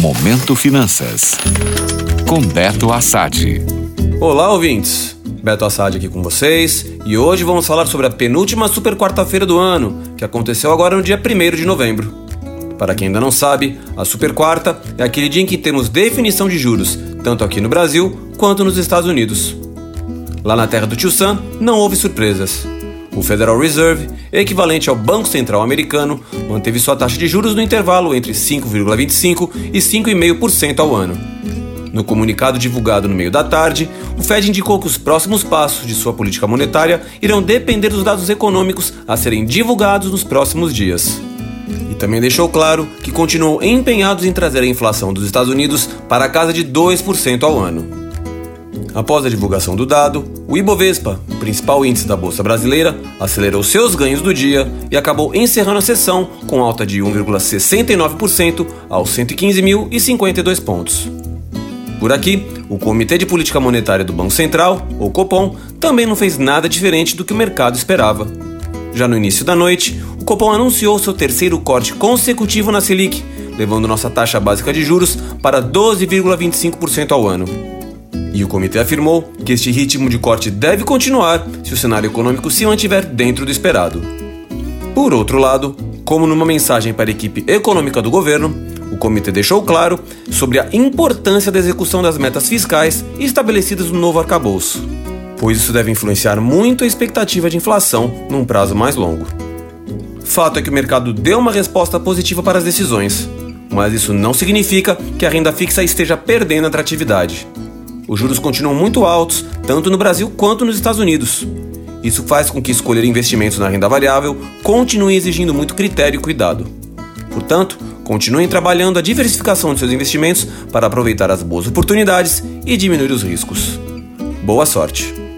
Momento Finanças. Com Beto Assad. Olá, ouvintes. Beto Assad aqui com vocês e hoje vamos falar sobre a penúltima super quarta-feira do ano, que aconteceu agora no dia 1 de novembro. Para quem ainda não sabe, a super quarta é aquele dia em que temos definição de juros, tanto aqui no Brasil quanto nos Estados Unidos. Lá na terra do Tio Sam, não houve surpresas. O Federal Reserve, equivalente ao Banco Central Americano, manteve sua taxa de juros no intervalo entre 5,25% e 5,5% ao ano. No comunicado divulgado no meio da tarde, o Fed indicou que os próximos passos de sua política monetária irão depender dos dados econômicos a serem divulgados nos próximos dias. E também deixou claro que continuam empenhados em trazer a inflação dos Estados Unidos para a casa de 2% ao ano. Após a divulgação do dado, o Ibovespa, o principal índice da bolsa brasileira, acelerou seus ganhos do dia e acabou encerrando a sessão com alta de 1,69% aos 115.052 pontos. Por aqui, o Comitê de Política Monetária do Banco Central, ou Copom, também não fez nada diferente do que o mercado esperava. Já no início da noite, o Copom anunciou seu terceiro corte consecutivo na Selic, levando nossa taxa básica de juros para 12,25% ao ano. E o comitê afirmou que este ritmo de corte deve continuar se o cenário econômico se mantiver dentro do esperado. Por outro lado, como numa mensagem para a equipe econômica do governo, o comitê deixou claro sobre a importância da execução das metas fiscais estabelecidas no novo arcabouço, pois isso deve influenciar muito a expectativa de inflação num prazo mais longo. Fato é que o mercado deu uma resposta positiva para as decisões, mas isso não significa que a renda fixa esteja perdendo atratividade os juros continuam muito altos, tanto no Brasil quanto nos Estados Unidos. Isso faz com que escolher investimentos na renda variável continue exigindo muito critério e cuidado. Portanto, continuem trabalhando a diversificação de seus investimentos para aproveitar as boas oportunidades e diminuir os riscos. Boa sorte!